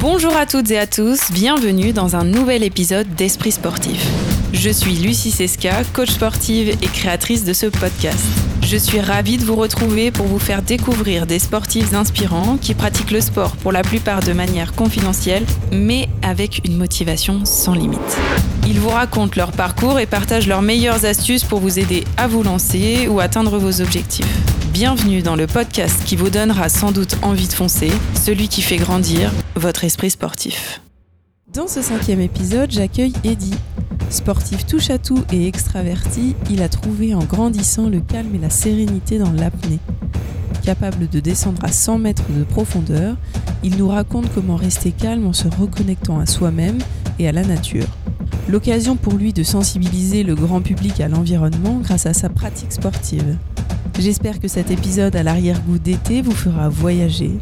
Bonjour à toutes et à tous, bienvenue dans un nouvel épisode d'Esprit sportif. Je suis Lucie Seska, coach sportive et créatrice de ce podcast. Je suis ravie de vous retrouver pour vous faire découvrir des sportifs inspirants qui pratiquent le sport pour la plupart de manière confidentielle, mais avec une motivation sans limite. Ils vous racontent leur parcours et partagent leurs meilleures astuces pour vous aider à vous lancer ou atteindre vos objectifs. Bienvenue dans le podcast qui vous donnera sans doute envie de foncer, celui qui fait grandir votre esprit sportif. Dans ce cinquième épisode, j'accueille Eddie. Sportif touche à tout et extraverti, il a trouvé en grandissant le calme et la sérénité dans l'apnée. Capable de descendre à 100 mètres de profondeur, il nous raconte comment rester calme en se reconnectant à soi-même et à la nature. L'occasion pour lui de sensibiliser le grand public à l'environnement grâce à sa pratique sportive. J'espère que cet épisode à l'arrière-goût d'été vous fera voyager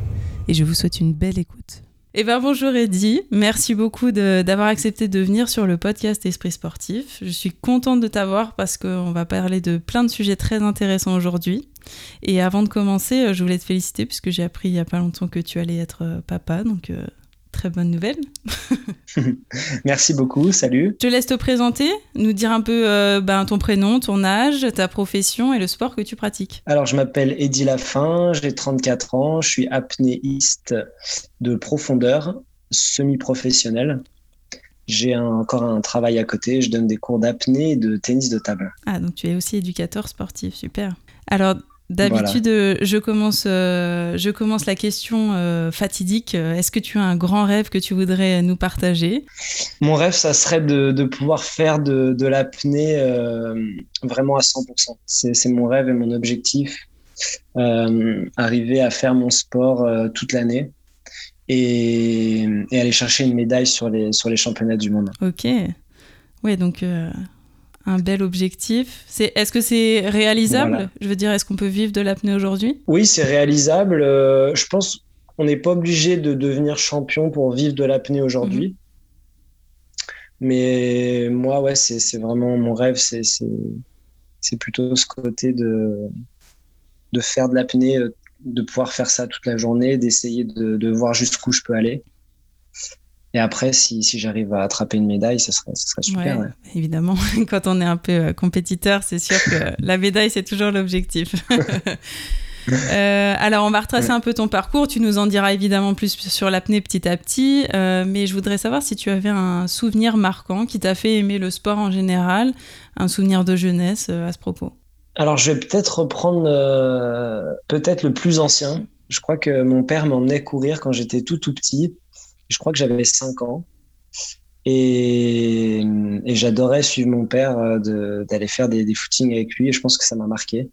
et je vous souhaite une belle écoute. Eh bien bonjour Eddy, merci beaucoup d'avoir accepté de venir sur le podcast Esprit Sportif. Je suis contente de t'avoir parce qu'on va parler de plein de sujets très intéressants aujourd'hui. Et avant de commencer, je voulais te féliciter puisque j'ai appris il n'y a pas longtemps que tu allais être euh, papa, donc euh, très bonne nouvelle. Merci beaucoup, salut. Je te laisse te présenter, nous dire un peu euh, ben, ton prénom, ton âge, ta profession et le sport que tu pratiques. Alors, je m'appelle Eddy Lafin, j'ai 34 ans, je suis apnéiste de profondeur, semi-professionnel. J'ai encore un travail à côté, je donne des cours d'apnée et de tennis de table. Ah, donc tu es aussi éducateur sportif, super. Alors, D'habitude, euh, je, commence, euh, je commence la question euh, fatidique. Est-ce que tu as un grand rêve que tu voudrais nous partager? Mon rêve, ça serait de, pouvoir faire de, de l'apnée vraiment à 100%. C'est mon rêve et mon objectif. arriver à faire mon sport toute l'année et, et, aller chercher une médaille sur les, sur les championnats du monde. Ok. Oui, donc un bel objectif. C'est, est-ce que c'est réalisable Je veux dire, est-ce qu'on peut vivre de l'apnée aujourd'hui? Oui, c'est réalisable. Euh, je pense qu'on n'est pas obligé de devenir champion pour vivre de l'apnée aujourd'hui. Mhm. Mais moi, ouais, c'est, vraiment mon rêve. C'est, c'est, plutôt ce côté de, de faire de l'apnée, euh, de pouvoir faire ça toute la journée, d'essayer de, de voir jusqu'où je peux aller. Et après, si, si j'arrive à attraper une médaille, ce serait, ce serait super. Évidemment, quand on est un peu euh, compétiteur, c'est sûr que la médaille, c'est toujours l'objectif. Euh, alors, on va retracer un peu ton parcours. Tu nous en diras évidemment plus sur l'apnée petit à petit. Euh, mais je voudrais savoir si tu avais un souvenir marquant qui t'a fait aimer le sport en général, un souvenir de jeunesse à ce propos. Alors, je vais peut-être reprendre peut-être le plus ancien. Je crois que mon père m'emmenait courir quand j'étais tout tout petit je crois que j'avais 5 ans. Et, j'adorais suivre mon père euh, d'aller faire des, des, footings avec lui. Et je pense que ça m'a marqué.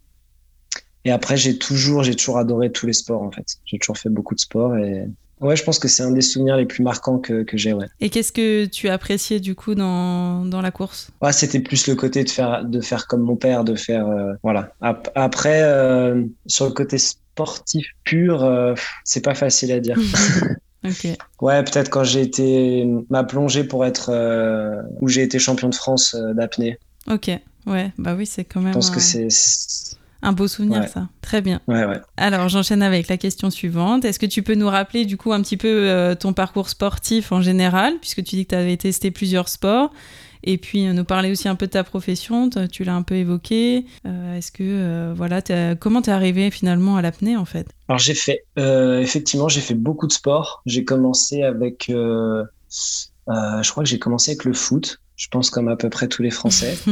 Et après, j'ai toujours, j'ai toujours adoré tous les sports, en fait. J'ai toujours fait beaucoup de sport. Et ouais, je pense que c'est un des souvenirs les plus marquants que, que j'ai, ouais. Et qu'est-ce que tu appréciais, du coup, dans, dans la course? Ouais, C'était plus le côté de faire, de faire comme mon père, de faire. Euh, voilà. Après, euh, sur le côté sportif pur, c'est pas facile à dire. Ouais, peut-être quand j'ai été ma plongée pour être euh, où j'ai été champion de France euh, d'apnée. Ok, ouais, bah oui, c'est quand même. Je pense que c'est un beau souvenir, ça. Très bien. Ouais, ouais. Alors, j'enchaîne avec la question suivante. Est-ce que tu peux nous rappeler, du coup, un petit peu euh, ton parcours sportif en général, puisque tu dis que tu avais testé plusieurs sports? Et puis euh, nous parler aussi un peu de ta profession, tu l'as un peu évoqué. Euh, est-ce que, euh, voilà, comment tu es arrivé finalement à l'apnée en fait? Alors j'ai fait, effectivement, j'ai fait beaucoup de sport. J'ai commencé avec, je crois que j'ai commencé avec le foot, je pense comme à peu près tous les Français.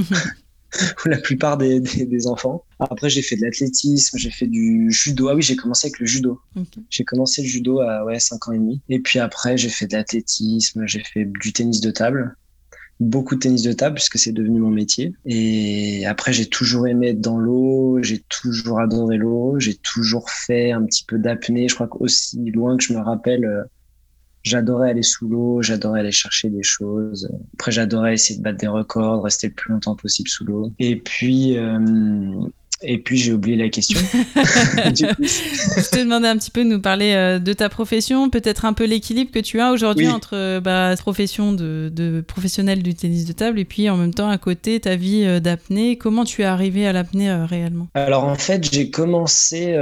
ou la plupart des, des, enfants. Après, j'ai fait de l'athlétisme, j'ai fait du judo. Ah oui, j'ai commencé avec le judo. J'ai commencé le judo à ouais, 5 ans et demi. Et puis après, j'ai fait de l'athlétisme, j'ai fait du tennis de table beaucoup de tennis de table puisque c'est devenu mon métier. Et après, j'ai toujours aimé être dans l'eau, j'ai toujours adoré l'eau, j'ai toujours fait un petit peu d'apnée. Je crois qu'aussi loin que je me rappelle, euh, j'adorais aller sous l'eau, j'adorais aller chercher des choses. Après, j'adorais essayer de battre des records, rester le plus longtemps possible sous l'eau. Et puis, euh, et puis j'ai oublié la question. je te demandais un petit peu de nous parler euh, de ta profession, peut-être un peu l'équilibre que tu as aujourd'hui entre euh, bah, profession de, professionnel du tennis de table et puis en même temps à côté ta vie euh, d'apnée. Comment tu es arrivé à l'apnée réellement? Alors en fait j'ai commencé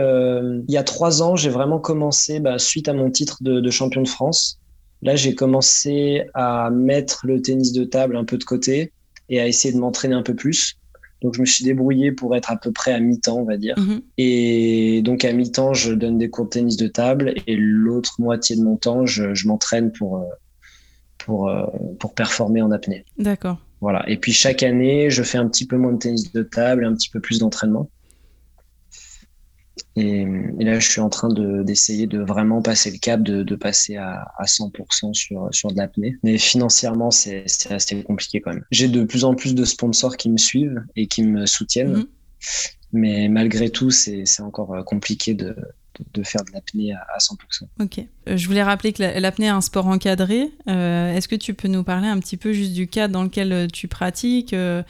il y a trois ans, j'ai vraiment commencé bah, suite à mon titre de, champion de France. Là, j'ai commencé à mettre le tennis de table un peu de côté et à essayer de m'entraîner un peu plus. Donc, je me suis débrouillé pour être à peu près à mi-temps, on va dire. Mhm. Et donc, à mi-temps, je donne des cours de tennis de table et l'autre moitié de mon temps, je, je m'entraîne pour, euh, pour, euh, pour performer en apnée. D'accord. Voilà. Et puis, chaque année, je fais un petit peu moins de tennis de table et un petit peu plus d'entraînement. Et, et là, je suis en train de- d'essayer de, vraiment passer le cap, de, de passer à, à 100% sur, sur de l'apnée. Mais financièrement, c'est assez compliqué quand même. J'ai de plus en plus de sponsors qui me suivent et qui me soutiennent. Mhm. Mais malgré tout, c'est c'est encore euh, compliqué de, de, de faire de l'apnée à, à 100%. Ok. Euh, Je voulais rappeler que la- l'apnée est un sport encadré. Euh, Est-ce que tu peux nous parler un petit peu juste du cadre dans lequel euh, tu pratiques Euh,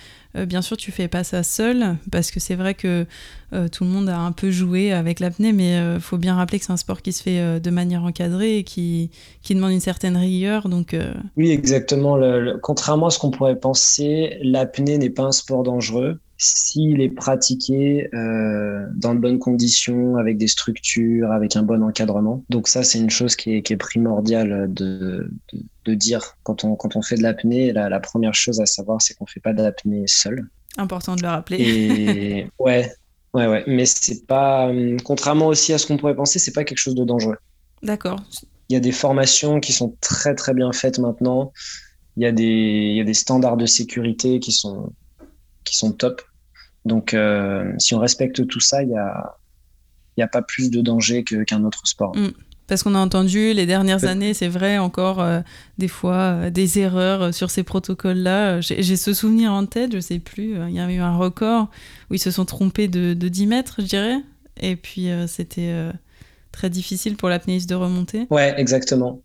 Bien sûr, tu fais pas ça seul, parce que c'est vrai que euh, tout le monde a un peu joué avec l'apnée, mais il faut bien rappeler que c'est un sport qui se fait euh, de manière encadrée et qui, qui demande une certaine rigueur. Donc, euh, Oui, exactement. Le- le- contrairement à ce qu'on pourrait penser, l'apnée n'est pas un sport dangereux s'il est pratiqué euh, dans de bonnes conditions, avec des structures, avec un bon encadrement. Donc ça, c'est une chose qui est, qui est primordiale de, de, de dire quand on, quand on fait de l'apnée. La, la première chose à savoir, c'est qu'on fait pas d'apnée seul. important de le rappeler. Et ouais, ouais, ouais. Mais c'est pas, hum, contrairement aussi à ce qu'on pourrait penser, c'est pas quelque chose de dangereux. D'accord. Il y a des formations qui sont très très bien faites maintenant. Il y a des, il y a des standards de sécurité qui sont, qui sont top. Donc, euh, si on respecte tout ça, il y a, y a pas plus de danger qu'un autre sport. Parce qu'on a entendu les dernières années, c'est vrai, encore euh, des fois euh, des erreurs sur ces protocoles-là. J'ai ce souvenir en tête, je sais plus, il y a eu un record où ils se sont trompés de, de 10 mètres, je dirais. Et puis c'était très difficile pour l'apnéiste de remonter. Ouais, exactement.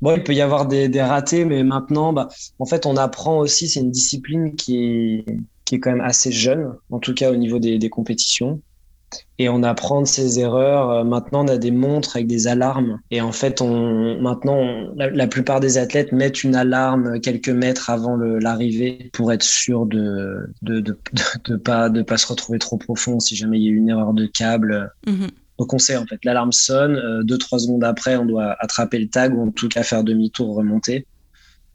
Bon, il peut y avoir des, des ratés, mais maintenant, bah, en fait, on apprend aussi, c'est une discipline qui est, qui est quand même assez jeune, en tout cas au niveau des, des compétitions. Et on apprend de ses erreurs. Euh, Maintenant, on a des montres avec des alarmes. Et en fait, on, maintenant, on- la, la plupart des athlètes mettent une alarme quelques mètres avant l'arrivée pour être sûr de de, de, de, de pas, de pas se retrouver trop profond si jamais il y a une erreur de câble. Mhm. Donc on sait en fait, l'alarme sonne, euh, deux trois secondes après, on doit attraper le tag ou en tout cas faire demi-tour, remonter.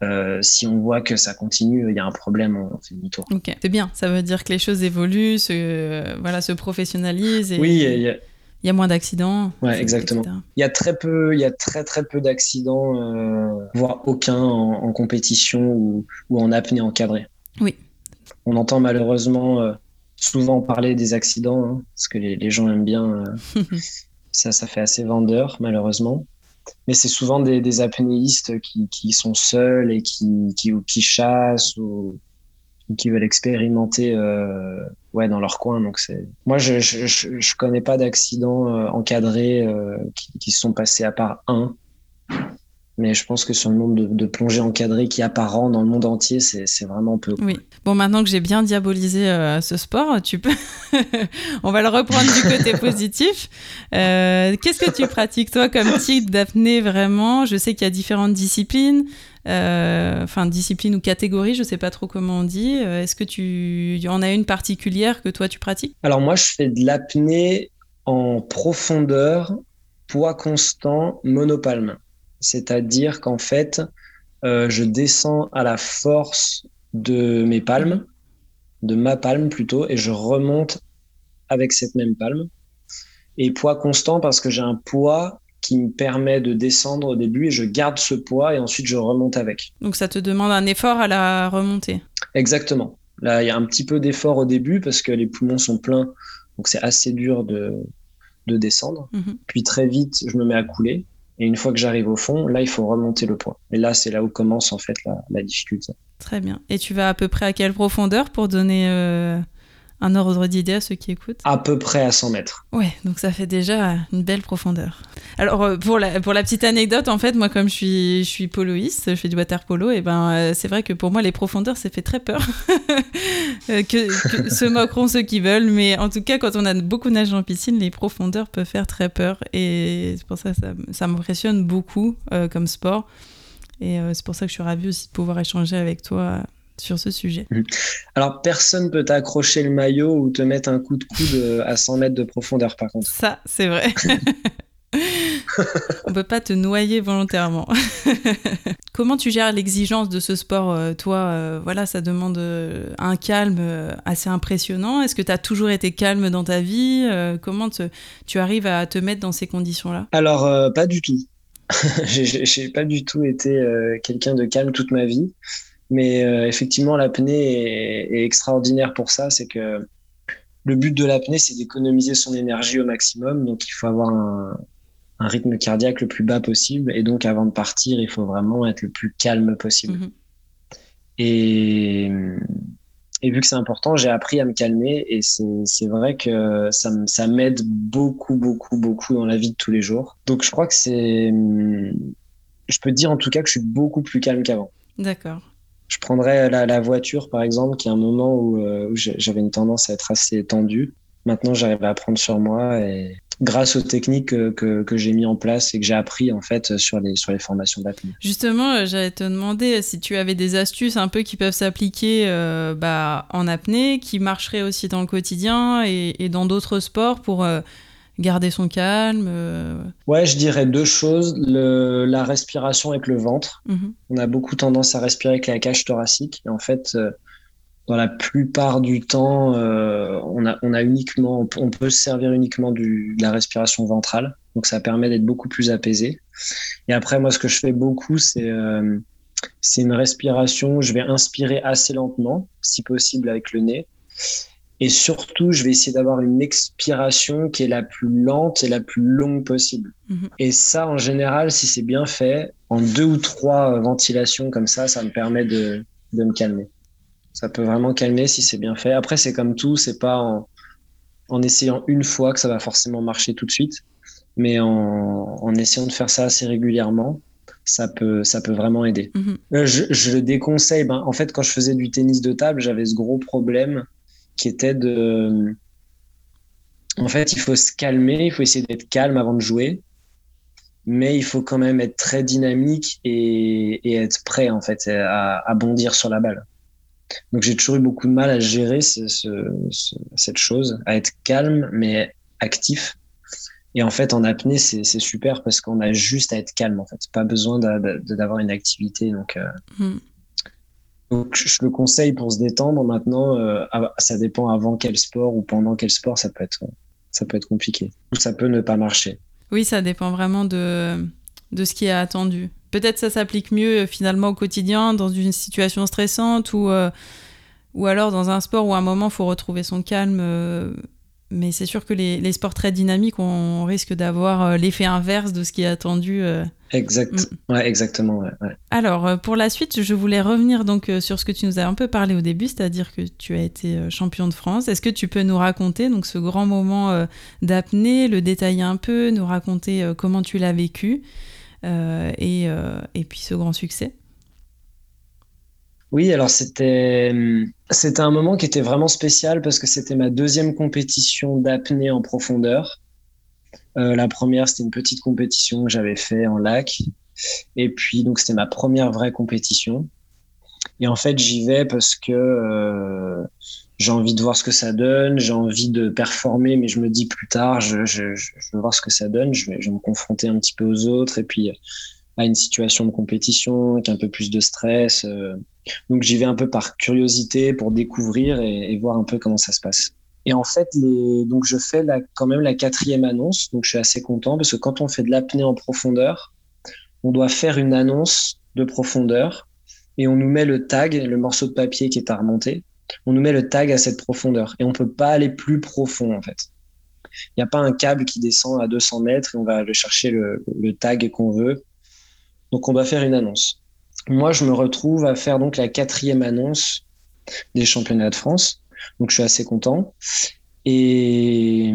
Euh, si on voit que ça continue, il y a un problème, on fait demi-tour. Ok, c'est bien. Ça veut dire que les choses évoluent, se, euh, voilà, se professionnalisent et Oui, il y, a- il y a moins d'accidents. Ouais, exactement. il y a très peu, il y a très très peu d'accidents, euh, voire aucun en, en compétition ou, ou en apnée encadrée. Oui. On entend malheureusement euh, souvent parler des accidents, hein, parce que les, les gens aiment bien. ça, ça fait assez vendeur, malheureusement. Mais c'est souvent des, apnéistes qui, qui sont seuls et qui, qui, ou qui chassent ou, qui veulent expérimenter euh, ouais, dans leur coin. Donc. Moi, je je connais pas d'accidents euh, encadrés euh, qui, qui sont passés à part un. Mais je pense que sur le nombre de, de plongées encadrées qu'il y a par an dans le monde entier, c'est, vraiment peu. Oui. Bon, maintenant que j'ai bien diabolisé euh, ce sport, tu peux. On va le reprendre du côté positif. Euh, qu'est-ce que tu pratiques, toi, comme type d'apnée vraiment? Je sais qu'il y a différentes disciplines, euh, enfin, disciplines ou catégories, je sais pas trop comment on dit. Euh, Est-ce que tu en a une particulière que toi, tu pratiques? Alors moi, je fais de l'apnée en profondeur, poids constant, monopalme. C'est-à-dire qu'en fait, euh, je descends à la force de mes palmes, de ma palme plutôt, et je remonte avec cette même palme. Et poids constant parce que j'ai un poids qui me permet de descendre au début et je garde ce poids et ensuite je remonte avec. Donc, ça te demande un effort à la remontée. Exactement. Là, il y a un petit peu d'effort au début parce que les poumons sont pleins, donc c'est assez dur de, de descendre. Mhm. Puis très vite, je me mets à couler. Et une fois que j'arrive au fond, là, il faut remonter le poids. Et là, c'est là où commence en fait la, difficulté. Très bien. Et tu vas à peu près à quelle profondeur pour donner euh, un ordre d'idée à ceux qui écoutent À peu près à 100 mètres. Ouais, donc ça fait déjà une belle profondeur. Alors euh, pour la, pour la petite anecdote, en fait, moi comme je suis, je suis poloïste, je fais du water polo, et ben euh, c'est vrai que pour moi les profondeurs ça fait très peur. Euh, que, que se moqueront ceux qui veulent, mais en tout cas quand on a beaucoup nagé en piscine, les profondeurs peuvent faire très peur, et c'est pour ça que ça, ça m'impressionne beaucoup euh, comme sport, et euh, c'est pour ça que je suis ravie aussi de pouvoir échanger avec toi sur ce sujet. Alors, personne peut t'accrocher le maillot ou te mettre un coup de coude euh, à 100 mètres de profondeur, par contre. Ça, c'est vrai. On peut pas te noyer volontairement. Comment tu gères l'exigence de ce sport euh, Toi, euh, voilà, ça demande un calme assez impressionnant. Est-ce que tu as toujours été calme dans ta vie Comment tu arrives à te mettre dans ces conditions-là? Alors, pas du tout. J'ai pas du tout été quelqu'un de calme toute ma vie. Mais effectivement, l'apnée est, extraordinaire pour ça. C'est que le but de l'apnée, c'est d'économiser son énergie au maximum. Donc, il faut avoir un, rythme cardiaque le plus bas possible. Et donc, avant de partir, il faut vraiment être le plus calme possible. Mhm. Et, et, vu que c'est important, j'ai appris à me calmer. Et c'est vrai que ça, ça m'aide beaucoup, beaucoup, beaucoup dans la vie de tous les jours. Donc, je crois que c'est. Je peux dire en tout cas que je suis beaucoup plus calme qu'avant. D'accord je prendrais la, voiture, par exemple, qui est un moment où, euh, j'avais une tendance à être assez tendue. Maintenant, j'arrive à prendre sur moi et grâce aux techniques que, que, j'ai mis en place et que j'ai appris en fait sur les, sur les formations d'apnée. Justement, euh, j'allais te demander si tu avais des astuces un peu qui peuvent s'appliquer euh, bah, en apnée, qui marcheraient aussi dans le quotidien et dans d'autres sports pour garder son calme euh. Ouais, je dirais deux choses. Le, la respiration avec le ventre. Mhm. On a beaucoup tendance à respirer avec la cage thoracique. Et en fait, euh, dans la plupart du temps, euh, on, a, on a uniquement, on peut se servir uniquement du, de la respiration ventrale. Donc ça permet d'être beaucoup plus apaisé. Et après, moi, ce que je fais beaucoup, c'est une respiration. Je vais inspirer assez lentement, si possible avec le nez. Et surtout, je vais essayer d'avoir une expiration qui est la plus lente et la plus longue possible. Mhm. Et ça, en général, si c'est bien fait, en deux ou trois ventilations comme ça, ça me permet de, de me calmer. Ça peut vraiment calmer si c'est bien fait. Après, c'est comme tout, c'est pas en, en, essayant une fois que ça va forcément marcher tout de suite, mais en, en essayant de faire ça assez régulièrement, ça peut, ça peut vraiment aider. Mhm. Euh, je, je, le déconseille. Ben, en fait, quand je faisais du tennis de table, j'avais ce gros problème qui était de. En fait, il faut se calmer, il faut essayer d'être calme avant de jouer, mais il faut quand même être très dynamique et, être prêt en fait à, bondir sur la balle. Donc j'ai toujours eu beaucoup de mal à gérer cette chose, à être calme mais actif. Et en fait, en apnée, c'est super parce qu'on a juste à être calme en fait, pas besoin d'avoir une activité. Donc euh, mm. Donc, je le conseille pour se détendre. Maintenant, euh, ça dépend avant quel sport ou pendant quel sport, ça peut être, ça peut être compliqué. Ou ça peut ne pas marcher. Oui, ça dépend vraiment de, de ce qui est attendu. Peut-être ça s'applique mieux euh, finalement au quotidien, dans une situation stressante ou, euh, ou alors dans un sport où à un moment, il faut retrouver son calme mais c'est sûr que les, sports très dynamiques, on risque d'avoir l'effet inverse de ce qui est attendu. Euh. Exact. Mm. Ouais, exactement. Alors, euh, pour la suite, je voulais revenir donc sur ce que tu nous as un peu parlé au début, c'est-à-dire que tu as été champion de France. Est-ce que tu peux nous raconter donc ce grand moment d'apnée, le détailler un peu, nous raconter comment tu l'as vécu et, et puis ce grand succès? Oui, alors c'était c'était un moment qui était vraiment spécial parce que c'était ma deuxième compétition d'apnée en profondeur. Euh, la première, c'était une petite compétition que j'avais fait en lac. Et puis, donc, c'était ma première vraie compétition. Et en fait, j'y vais parce que euh, j'ai envie de voir ce que ça donne, j'ai envie de performer, mais je me dis plus tard, je, veux voir ce que ça donne, je vais, me confronter un petit peu aux autres et puis à une situation de compétition avec un peu plus de stress. Euh, donc j'y vais un peu par curiosité pour découvrir et, voir un peu comment ça se passe. Et en fait, donc je fais quand même la quatrième annonce, donc je suis assez content parce que quand on fait de l'apnée en profondeur, on doit faire une annonce de profondeur et on nous met le tag, le morceau de papier qui est à remonter, on nous met le tag à cette profondeur et on peut pas aller plus profond en fait. Il n'y a pas un câble qui descend à 200 mètres et on va aller chercher le, le tag qu'on veut. Donc on doit faire une annonce moi, je me retrouve à faire donc la quatrième annonce des championnats de France. Donc, je suis assez content. Et,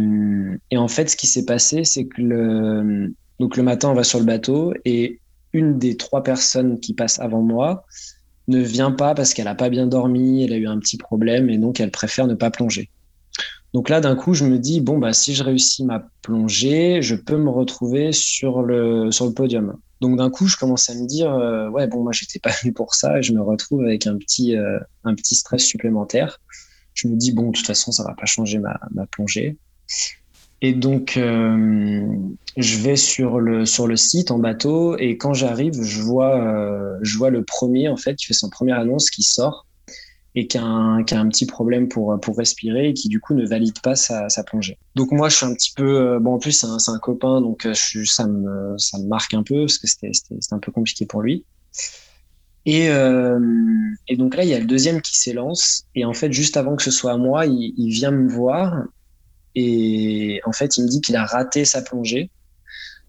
en fait, ce qui s'est passé, c'est que le, donc le matin, on va sur le bateau et une des trois personnes qui passent avant moi ne vient pas parce qu'elle n'a pas bien dormi, elle a eu un petit problème et donc elle préfère ne pas plonger. Donc là, d'un coup, je me dis, bon, bah, si je réussis ma plongée, je peux me retrouver sur le, sur le podium. Donc d'un coup, je commence à me dire, euh, ouais, bon, moi, j'étais pas venu pour ça, et je me retrouve avec un petit, euh, un petit stress supplémentaire. Je me dis, bon, de toute façon, ça va pas changer ma, plongée. Et donc, euh, je vais sur le, sur le site en bateau et quand j'arrive, je vois, euh, je vois le premier, en fait, qui fait son première annonce qui sort et qui a un, qui a un petit problème pour, pour respirer et qui, du coup, ne valide pas sa, sa plongée. Donc, moi, je suis un petit peu, euh, bon, en plus, c'est un, copain, donc ça, me, ça me marque un peu parce que c'était un peu compliqué pour lui. Et, euh, et, donc là, il y a le deuxième qui s'élance. Et en fait, juste avant que ce soit à moi, il, il vient me voir et en fait, il me dit qu'il a raté sa plongée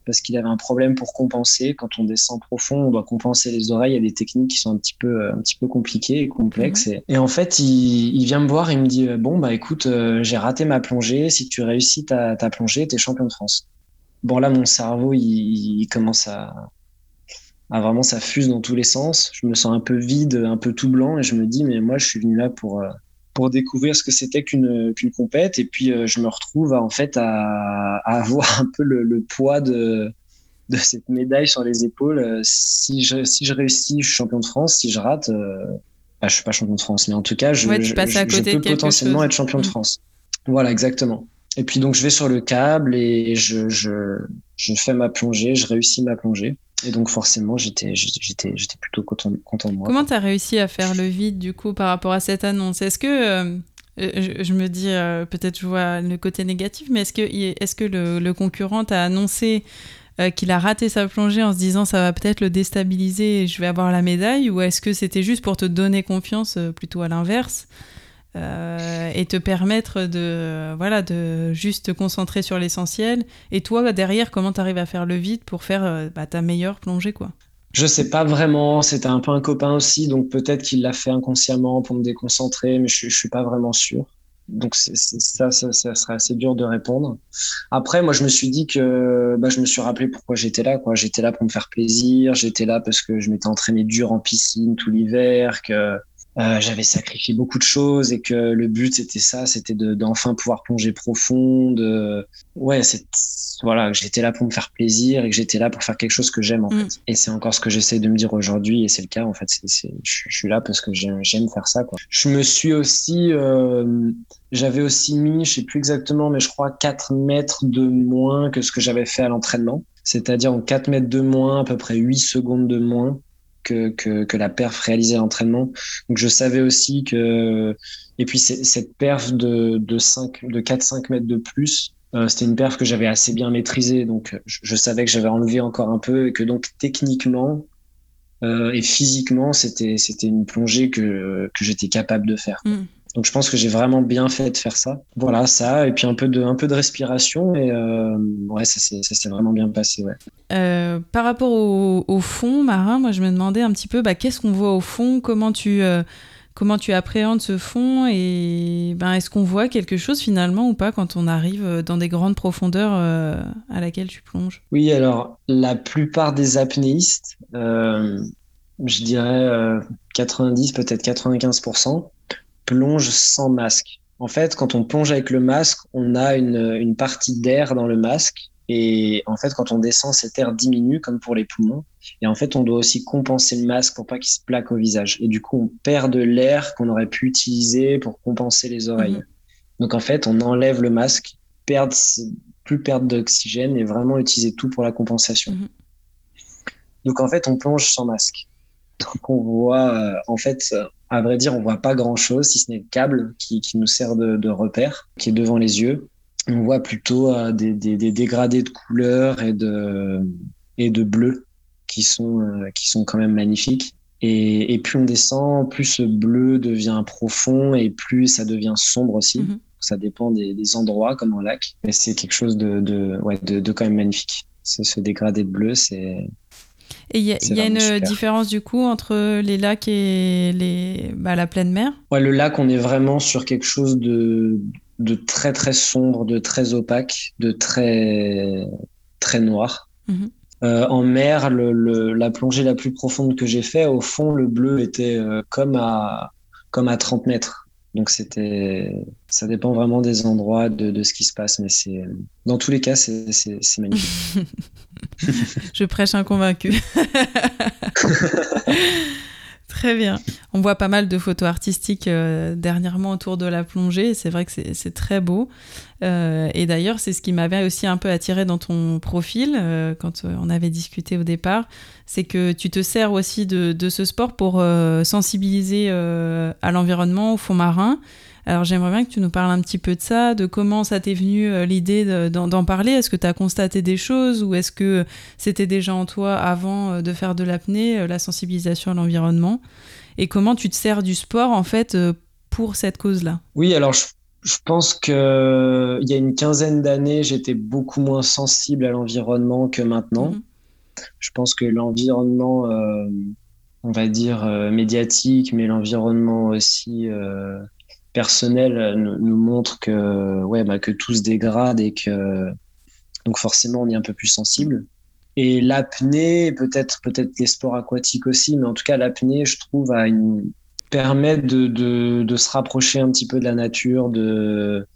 parce qu'il avait un problème pour compenser. Quand on descend profond, on doit compenser les oreilles. Il y a des techniques qui sont un petit peu, un petit peu compliquées et complexes. Mhm. Et, en fait, il, il, vient me voir et il me dit Bon, bah écoute, euh, j'ai raté ma plongée. Si tu réussis ta, ta plongée, tu es champion de France. Bon, là, mon cerveau, il, il commence à, à, vraiment, ça fuse dans tous les sens. Je me sens un peu vide, un peu tout blanc et je me dis Mais moi, je suis venu là pour. Euh, pour découvrir ce que c'était qu'une qu'une compète et puis euh, je me retrouve à, en fait à, à avoir un peu le, le, poids de de cette médaille sur les épaules euh, si je si je réussis je suis champion de France si je rate euh, bah, je suis pas champion de France mais en tout cas je, ouais, je, je, peux potentiellement être champion de mmh. France voilà exactement et puis donc je vais sur le câble et je, je, je fais ma plongée, je réussis ma plongée. Et donc forcément, j'étais, j'étais, j'étais plutôt content, content de moi. Comment tu as réussi à faire le vide du coup par rapport à cette annonce? Est-ce que euh, je, me dis euh, peut-être je vois le côté négatif, mais est-ce que est-ce que le, concurrent t'a annoncé euh, qu'il a raté sa plongée en se disant ça va peut-être le déstabiliser et je vais avoir la médaille, ou est-ce que c'était juste pour te donner confiance plutôt à l'inverse? Euh, et te permettre de voilà de juste te concentrer sur l'essentiel et toi bah, derrière comment tu arrives à faire le vide pour faire euh, bah, ta meilleure plongée quoi? Je sais pas vraiment c'était un peu un copain aussi donc peut-être qu'il l'a fait inconsciemment pour me déconcentrer mais je, je suis pas vraiment sûr donc ça, ça, serait assez dur de répondre. Après, moi, je me suis dit que bah, je me suis rappelé pourquoi j'étais là. J'étais là pour me faire plaisir. J'étais là parce que je m'étais entraîné dur en piscine tout l'hiver, que euh, j'avais sacrifié beaucoup de choses et que le but c'était ça, c'était d'enfin pouvoir plonger profond. De... Ouais, c'est voilà, que j'étais là pour me faire plaisir et que j'étais là pour faire quelque chose que j'aime en mm. fait. Et c'est encore ce que j'essaie de me dire aujourd'hui et c'est le cas en fait. Je, suis là parce que j'aime, faire ça. Quoi. Je me suis aussi, euh, j'avais aussi mis, je sais plus exactement, mais je crois 4 mètres de moins que ce que j'avais fait à l'entraînement. C'est-à-dire en 4 mètres de moins, à peu près 8 secondes de moins que, que, la perf réalisée à l'entraînement. Donc je savais aussi que et puis cette perf de de 5 de 4 5 mètres de plus, euh, c'était une perf que j'avais assez bien maîtrisée donc je, savais que j'avais enlevé encore un peu et que donc techniquement euh, et physiquement c'était une plongée que que j'étais capable de faire. Mm. Donc je pense que j'ai vraiment bien fait de faire ça. Voilà, ça, et puis un peu de, un peu de respiration, et euh, ouais, ça s'est vraiment bien passé. Ouais. Euh, par rapport au, au, fond marin, moi je me demandais un petit peu, bah, qu'est-ce qu'on voit au fond? Comment tu, euh, comment tu appréhendes ce fond? Et ben, est-ce qu'on voit quelque chose finalement ou pas quand on arrive dans des grandes profondeurs à laquelle tu plonges? Oui, alors la plupart des apnéistes, je dirais 90, peut-être 95%, plonge sans masque. En fait, quand on plonge avec le masque, on a une, une partie d'air dans le masque. Et en fait, quand on descend, cet air diminue, comme pour les poumons. Et en fait, on doit aussi compenser le masque pour pas qu'il se plaque au visage. Et du coup, on perd de l'air qu'on aurait pu utiliser pour compenser les oreilles. Mhm. Donc en fait, on enlève le masque, perdre, plus perdre d'oxygène et vraiment utiliser tout pour la compensation. Mhm. Donc en fait, on plonge sans masque. Donc on voit, euh, en fait, à vrai dire, on voit pas grand chose, si ce n'est le câble qui, qui nous sert de, de, repère, qui est devant les yeux. On voit plutôt euh, des, des, des, dégradés de couleurs et de, et de bleu qui sont, euh, qui sont quand même magnifiques. Et, et, plus on descend, plus ce bleu devient profond et plus ça devient sombre aussi. Mm-hmm. Ça dépend des, des, endroits, comme en lac. Mais c'est quelque chose de, de, ouais, de, de quand même magnifique. Ce, ce dégradé de bleu, c'est et il y a, une différence du coup entre les lacs et les, bah, la pleine mer? Ouais, Le lac, on est vraiment sur quelque chose de, de très très sombre, de très opaque, de très, très noir. Mhm. Euh, en mer, le, la plongée la plus profonde que j'ai fait, au fond, le bleu était euh, comme, à, comme à 30 mètres. Donc c'était, ça dépend vraiment des endroits, de, de ce qui se passe, mais c'est, dans tous les cas, c'est magnifique. Je prêche un convaincu. Très bien. On voit pas mal de photos artistiques euh, dernièrement autour de la plongée. C'est vrai que c'est très beau. Euh, et d'ailleurs, c'est ce qui m'avait aussi un peu attiré dans ton profil euh, quand on avait discuté au départ. C'est que tu te sers aussi de, de ce sport pour sensibiliser à l'environnement, au fond marin. Alors j'aimerais bien que tu nous parles un petit peu de ça, de comment ça t'est venu euh, l'idée d'en parler. Est-ce que tu as constaté des choses ou est-ce que c'était déjà en toi avant euh, de faire de l'apnée, euh, la sensibilisation à l'environnement? Et comment tu te sers du sport en fait pour cette cause-là? Oui, alors je, pense que il y a une quinzaine d'années, j'étais beaucoup moins sensible à l'environnement que maintenant. Mhm. Je pense que l'environnement, on va dire médiatique, mais l'environnement aussi personnel euh, nous, montre que, ouais, bah, que tout se dégrade et que donc forcément on est un peu plus sensible. Et l'apnée, peut-être peut-être les sports aquatiques aussi, mais en tout cas l'apnée, je trouve, a une permet de, de, se rapprocher un petit peu de la nature, de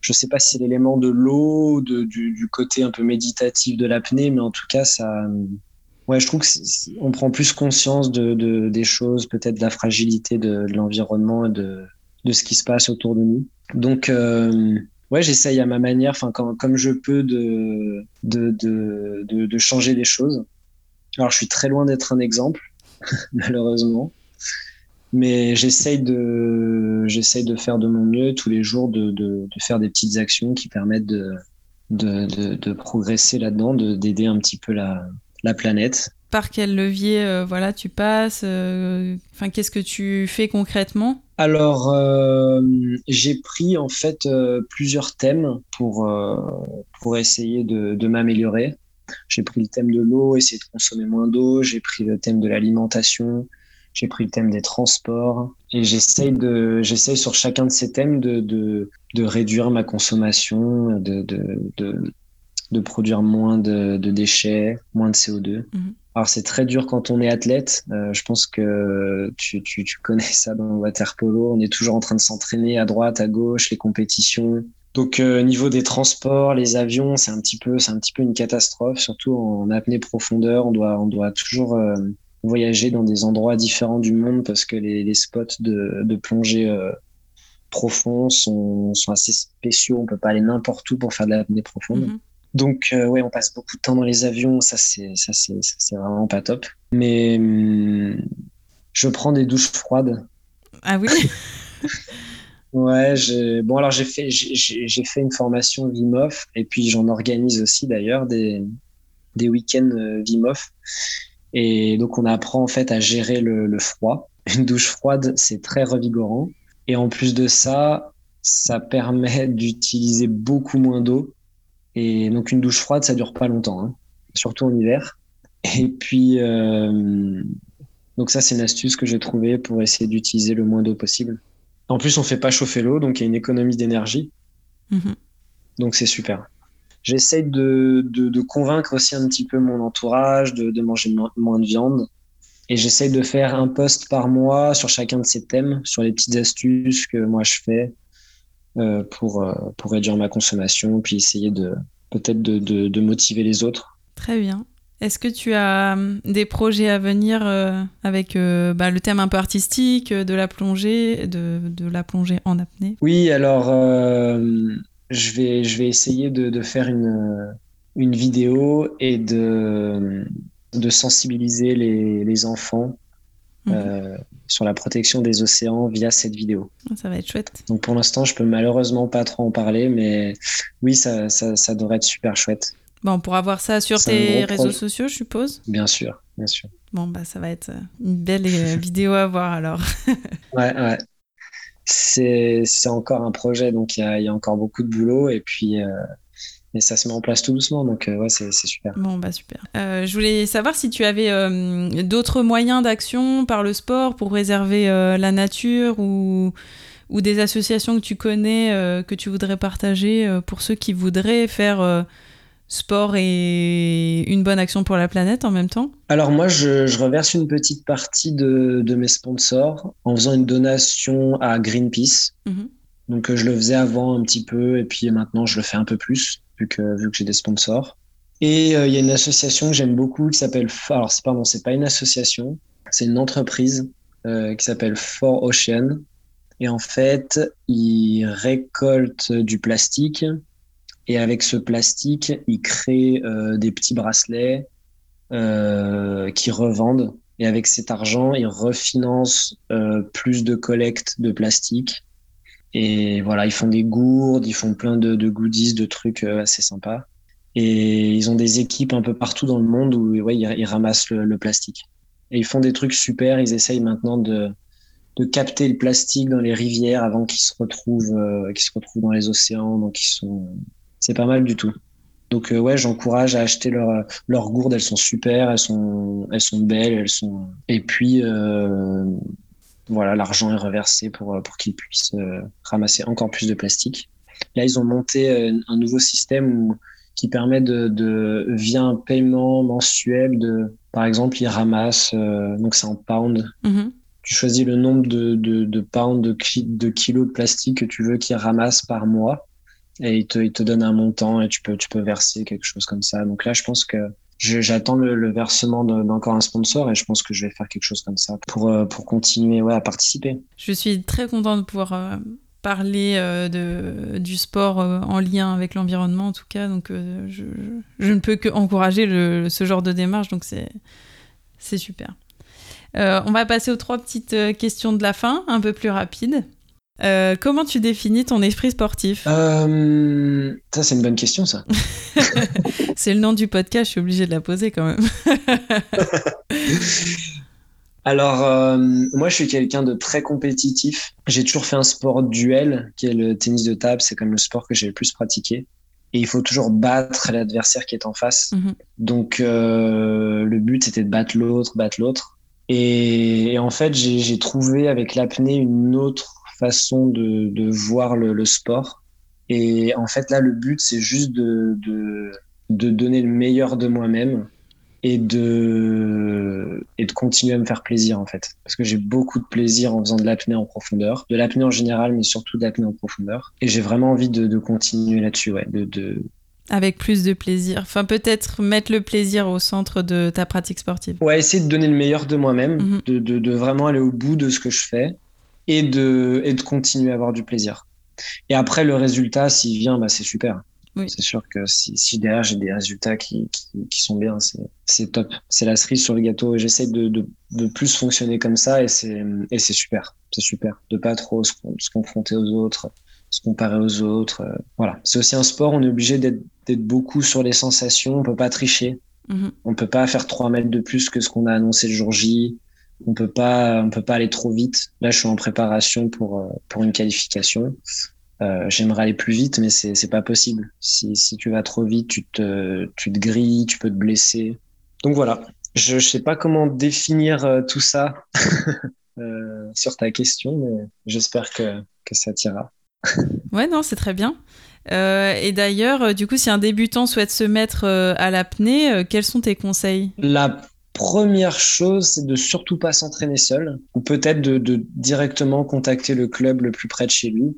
je sais pas si c'est l'élément de l'eau, du, côté un peu méditatif de l'apnée, mais en tout cas ça, ouais, je trouve qu'on prend plus conscience de, de des choses, peut-être de la fragilité de, l'environnement de de ce qui se passe autour de nous. Donc, euh, ouais, j'essaye à ma manière, enfin, comme je peux, de de, de, de, changer les choses. Alors, je suis très loin d'être un exemple, malheureusement. Mais j'essaye de, j'essaye de faire de mon mieux tous les jours, de, de, faire des petites actions qui permettent de, de, de, progresser là-dedans, d'aider un petit peu la, la planète. Par quel levier euh, voilà, tu passes euh, enfin, Qu'est-ce que tu fais concrètement? Alors, euh, j'ai pris en fait plusieurs thèmes pour, pour essayer de, de m'améliorer. J'ai pris le thème de l'eau, essayer de consommer moins d'eau. J'ai pris le thème de l'alimentation. J'ai pris le thème des transports. Et j'essaye de, j'essaye sur chacun de ces thèmes de, de, de réduire ma consommation, de, de, de, de produire moins de, de, déchets, moins de CO2. Alors c'est très dur quand on est athlète. Euh, je pense que tu, tu, connais ça dans le water polo. On est toujours en train de s'entraîner à droite, à gauche, les compétitions. Donc euh, niveau des transports, les avions, c'est un petit peu, c'est un petit peu une catastrophe, surtout en apnée profondeur. On doit, on doit toujours euh, voyager dans des endroits différents du monde parce que les, les spots de, de plongée euh, profond sont, sont assez spéciaux. On peut pas aller n'importe où pour faire de l'apnée profonde. Mm-hmm. Donc, euh, ouais, on passe beaucoup de temps dans les avions. Ça, c'est, ça, c'est, c'est vraiment pas top. Mais hum, je prends des douches froides. Ah oui? ouais, j'ai, bon, alors j'ai fait, j'ai, j'ai fait une formation Vimof et puis j'en organise aussi d'ailleurs des, des week-ends euh, Vimof. Et donc, on apprend en fait à gérer le, le froid. Une douche froide, c'est très revigorant. Et en plus de ça, ça permet d'utiliser beaucoup moins d'eau et donc une douche froide, ça dure pas longtemps, hein, surtout en hiver. Et puis, euh, donc ça, c'est une astuce que j'ai trouvée pour essayer d'utiliser le moins d'eau possible. En plus, on fait pas chauffer l'eau, donc il y a une économie d'énergie. Mm-hmm. Donc c'est super. J'essaie de, de, de, convaincre aussi un petit peu mon entourage de, de manger moins de viande. Et j'essaie de faire un post par mois sur chacun de ces thèmes, sur les petites astuces que moi je fais, pour, euh, pour réduire ma consommation, puis essayer de peut-être de, de, motiver les autres. Très bien. Est-ce que tu as hum, des projets à venir euh, avec bah, le thème un peu artistique de la plongée, de, de la plongée en apnée? Oui, alors je, vais, je vais essayer de, de faire une, une vidéo et de, de sensibiliser les, les enfants mhm sur la protection des océans via cette vidéo. Ça va être chouette. Donc pour l'instant, je peux malheureusement pas trop en parler, mais oui, ça, ça, ça devrait être super chouette. Bon, on pourra voir ça sur tes réseaux sociaux, je suppose Bien sûr, bien sûr. Bon, bah ça va être une belle euh, vidéo à voir alors. ouais, ouais. C'est encore un projet, donc il y a, y a, encore beaucoup de boulot. Et puis, euh, et ça se met en place tout doucement, donc euh, ouais, c'est super. Bon, bah super. Euh, je voulais savoir si tu avais euh, d'autres moyens d'action par le sport pour préserver la nature ou, ou des associations que tu connais que tu voudrais partager pour ceux qui voudraient faire sport et une bonne action pour la planète en même temps? Alors moi, je, je reverse une petite partie de, de, mes sponsors en faisant une donation à Greenpeace. Mhm. Donc je le faisais avant un petit peu et puis maintenant je le fais un peu plus vu que, vu que j'ai des sponsors. Et euh, il y a une association que j'aime beaucoup qui s'appelle. Alors, c'est pardon, c'est pas une association, c'est une entreprise qui s'appelle Four Ocean. Et en fait, ils récoltent du plastique et avec ce plastique, ils créent des petits bracelets qui revendent. Et avec cet argent, ils refinancent plus de collecte de plastique et voilà, ils font des gourdes, ils font plein de, goodies, de trucs euh, assez sympas. Et ils ont des équipes un peu partout dans le monde où ouais, ils, ramassent le, plastique. Et ils font des trucs super. Ils essayent maintenant de, capter le plastique dans les rivières avant qu'il se retrouve, euh, se retrouve dans les océans. Donc ils sont, c'est pas mal du tout. Donc euh, ouais, j'encourage à acheter leurs leurs gourdes. Elles sont super, elles sont, elles sont belles, elles sont. Et puis voilà, l'argent est reversé pour, euh, pour qu'ils puissent euh, ramasser encore plus de plastique. Là, ils ont monté euh, un nouveau système qui permet de, de, via un paiement mensuel, de, par exemple, ils ramassent, donc c'est en pounds. Mm-hmm. Tu choisis le nombre de, de, de pounds, de, de, kilos de plastique que tu veux qu'ils ramassent par mois. Et ils te, ils te donnent un montant et tu peux, tu peux verser quelque chose comme ça. Donc là, je pense que j'attends le, versement d'encore un sponsor et je pense que je vais faire quelque chose comme ça pour, euh, pour continuer ouais, à participer. Je suis très content de pouvoir euh, parler euh, de, du sport en lien avec l'environnement en tout cas. Donc je, je, ne peux que encourager le, ce genre de démarche. Donc c'est super. on va passer aux trois petites questions de la fin, un peu plus rapides. Euh, comment tu définis ton esprit sportif euh, Ça, c'est une bonne question, ça. c'est le nom du podcast, je suis obligé de la poser quand même. Alors, euh, moi, je suis quelqu'un de très compétitif. J'ai toujours fait un sport duel, qui est le tennis de table. C'est comme le sport que j'ai le plus pratiqué. Et il faut toujours battre l'adversaire qui est en face. Mhm. Donc, le but, c'était de battre l'autre, battre l'autre. et, en fait, j'ai trouvé avec l'apnée une autre façon de, de voir le, le, sport. Et en fait, là, le but, c'est juste de, de, de, donner le meilleur de moi-même et de, et de continuer à me faire plaisir, en fait. Parce que j'ai beaucoup de plaisir en faisant de l'apnée en profondeur, de l'apnée en général, mais surtout de l'apnée en profondeur. Et j'ai vraiment envie de, de continuer là-dessus, ouais, de, de, avec plus de plaisir. Enfin, peut-être mettre le plaisir au centre de ta pratique sportive. Ouais, essayer de donner le meilleur de moi-même, mhm. de, de, de, vraiment aller au bout de ce que je fais et de, et de continuer à avoir du plaisir. Et après, le résultat, s'il vient, bah, c'est super. C'est sûr que si, si derrière j'ai des résultats qui, qui, qui sont bien, c'est top. C'est la cerise sur le gâteau. Et j'essaie de, de, de, plus fonctionner comme ça et c'est super. C'est super. De pas trop se, se, confronter aux autres, se comparer aux autres. Euh, voilà. C'est aussi un sport, on est obligé d'être beaucoup sur les sensations. On peut pas tricher. Mm-hmm. On peut pas faire 3 mètres de plus que ce qu'on a annoncé le jour J on peut pas on peut pas aller trop vite. Là, je suis en préparation pour euh, pour une qualification. Euh, J'aimerais aller plus vite, mais c'est c'est pas possible. Si si tu vas trop vite, tu te tu te grilles, tu peux te blesser. Donc voilà. Je, je sais pas comment définir euh, tout ça euh, sur ta question, mais j'espère que que ça t'ira. ouais, non, c'est très bien. Euh, et d'ailleurs, du coup, si un débutant souhaite se mettre à l'apnée, quels sont tes conseils? La première chose, c'est de surtout pas s'entraîner seul, ou peut-être de, directement contacter le club le plus près de chez lui.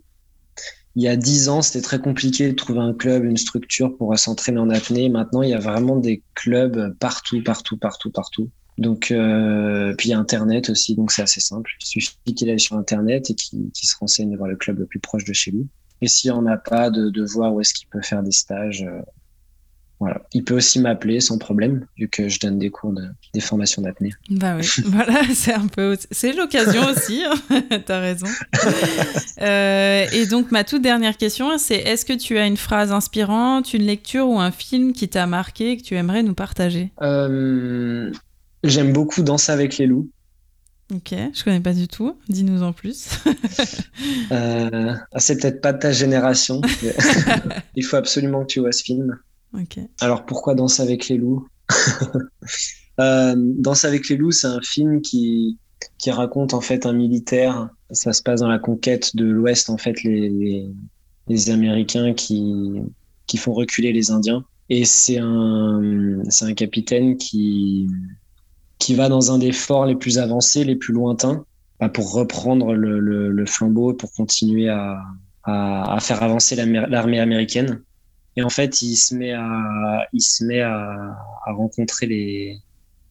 Il y a dix ans, c'était très compliqué de trouver un club, une structure pour s'entraîner en apnée. Maintenant, il y a vraiment des clubs partout, partout, partout, partout. Donc, euh, puis il y a Internet aussi, donc c'est assez simple. Il suffit qu'il aille sur Internet et qu'il se renseigne voir le club le plus proche de chez lui. Et s'il en a pas, de, de voir où est-ce qu'il peut faire des stages euh, voilà. Il peut aussi m'appeler sans problème, vu que je donne des cours de des formations d'apnée. Bah oui, voilà, c'est un peu, c'est l'occasion aussi. Hein. T'as raison. Euh, et donc ma toute dernière question, c'est est-ce que tu as une phrase inspirante, une lecture ou un film qui t'a marqué que tu aimerais nous partager? Euh, J'aime beaucoup Danser avec les loups. Ok, je connais pas du tout. Dis-nous en plus. euh, c'est peut-être pas de ta génération. Il faut absolument que tu vois ce film. Alors pourquoi Danse avec les loups? Euh, Danse avec les loups, c'est un film qui, qui raconte en fait un militaire. Ça se passe dans la conquête de l'Ouest, en fait, les, les, Américains qui, qui font reculer les Indiens. Et c'est un, un capitaine qui, qui va dans un des forts les plus avancés, les plus lointains, pour reprendre le, le, le flambeau, pour continuer à, à faire avancer l'armée américaine. Et en fait, il se met à, il se met à, à rencontrer les,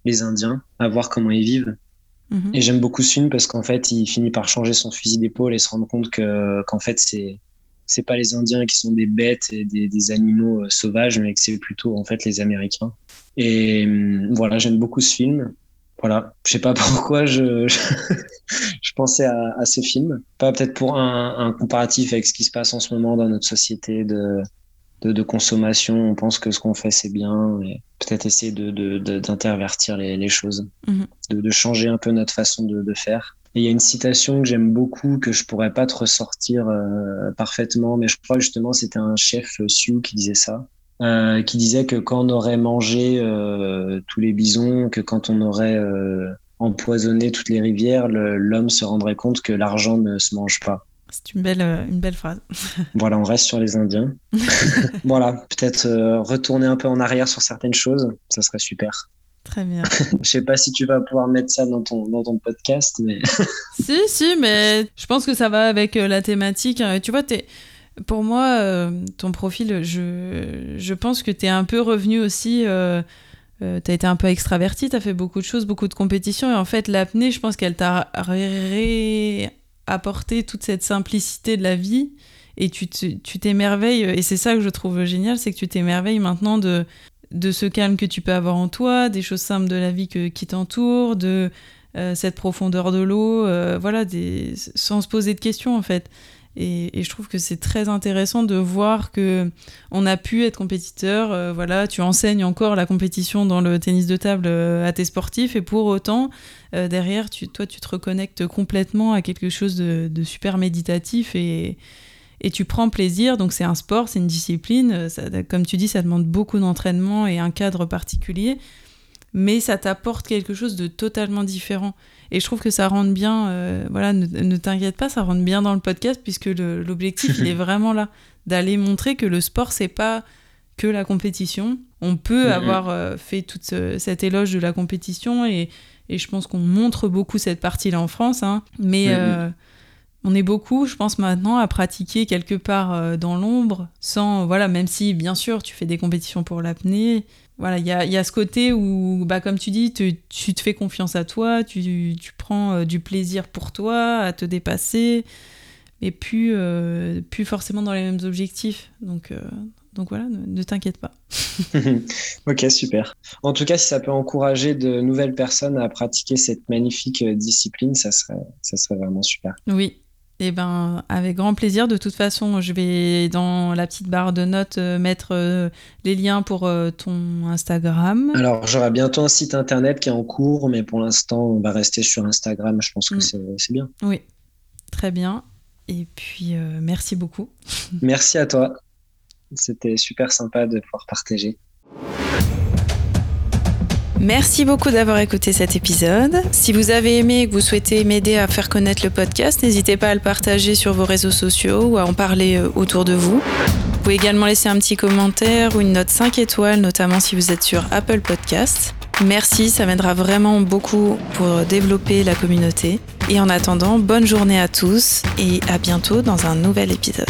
les Indiens, à voir comment ils vivent. Mhm. Et j'aime beaucoup ce film parce qu'en fait, il finit par changer son fusil d'épaule et se rendre compte que qu'en fait, c'est c'est pas les Indiens qui sont des bêtes et des, des sauvages, mais sauvages, mais que c'est plutôt en fait les Américains. Et hum, voilà, j'aime beaucoup ce film. Voilà, je sais pas pourquoi je, je, pensais à, à, ce film. Pas peut-être pour un, un, comparatif avec ce qui se passe en ce moment dans notre société de, de, de consommation. On pense que ce qu'on fait c'est bien, et peut-être essayer de d'intervertir les, les, choses, mhm. de, de, changer un peu notre façon de, de faire. Et il y a une citation que j'aime beaucoup que je pourrais pas te ressortir euh, parfaitement, mais je crois justement c'était un chef euh, Sioux qui disait ça. Euh, qui disait que quand on aurait mangé tous les bisons, que quand on aurait empoisonné toutes les rivières, l'homme se rendrait compte que l'argent ne se mange pas. C'est une belle, une belle phrase. voilà, on reste sur les Indiens. voilà, peut-être retourner un peu en arrière sur certaines choses, ça serait super. Très bien. Je sais pas si tu vas pouvoir mettre ça dans ton, dans ton podcast, mais. si, si, mais je pense que ça va avec la thématique. Hein. Tu vois, es pour moi, euh, ton profil, je, je pense que tu es un peu revenu aussi. Euh, euh, tu as été un peu extraverti, tu as fait beaucoup de choses, beaucoup de compétitions. Et en fait, l'apnée, je pense qu'elle t'a apporté toute cette simplicité de la vie. Et tu t'émerveilles. Et c'est ça que je trouve génial c'est que tu t'émerveilles maintenant de, de ce calme que tu peux avoir en toi, des choses simples de la vie que, qui t'entourent, de cette profondeur de l'eau, voilà, des, sans se poser de questions en fait. Et, je trouve que c'est très intéressant de voir que on a pu être compétiteur. Euh, voilà, tu enseignes encore la compétition dans le tennis de table euh, à tes sportifs, et pour autant, euh, derrière, toi, tu te reconnectes complètement à quelque chose de, super méditatif et tu prends plaisir. Donc c'est un sport, c'est une discipline. comme tu dis, ça demande beaucoup d'entraînement et un cadre particulier, mais ça t'apporte quelque chose de totalement différent. Et je trouve que ça rentre bien, euh, voilà, ne, t'inquiète pas, ça rentre bien dans le podcast puisque l'objectif, il est vraiment là, d'aller montrer que le sport, c'est pas que la compétition. On peut avoir euh, fait toute cet éloge de la compétition et, et je pense qu'on montre beaucoup cette partie-là en France, hein, mais euh, on est beaucoup, je pense maintenant, à pratiquer quelque part dans l'ombre, sans, voilà, même si bien sûr tu fais des compétitions pour l'apnée, voilà, il y a, y a, ce côté où, bah, comme tu dis, tu, tu te fais confiance à toi, tu, tu prends euh, du plaisir pour toi à te dépasser, mais plus, euh, plus forcément dans les mêmes objectifs. Donc, euh, donc voilà, ne, t'inquiète pas. ok, super. En tout cas, si ça peut encourager de nouvelles personnes à pratiquer cette magnifique discipline, ça serait, ça serait vraiment super. Oui, eh ben, avec grand plaisir. De toute façon, je vais dans la petite barre de notes euh, mettre euh, les liens pour euh, ton Instagram. Alors, j'aurai bientôt un site internet qui est en cours, mais pour l'instant, on va rester sur Instagram. Je pense que mm. c'est bien. Oui, très bien. Et puis, merci beaucoup. merci à toi. C'était super sympa de pouvoir partager. Merci beaucoup d'avoir écouté cet épisode. Si vous avez aimé et que vous souhaitez m'aider à faire connaître le podcast, n'hésitez pas à le partager sur vos réseaux sociaux ou à en parler euh, autour de vous. Vous pouvez également laisser un petit commentaire ou une note 5 étoiles, notamment si vous êtes sur Apple Podcast. Merci, ça m'aidera vraiment beaucoup pour développer la communauté. Et en attendant, bonne journée à tous et à bientôt dans un nouvel épisode.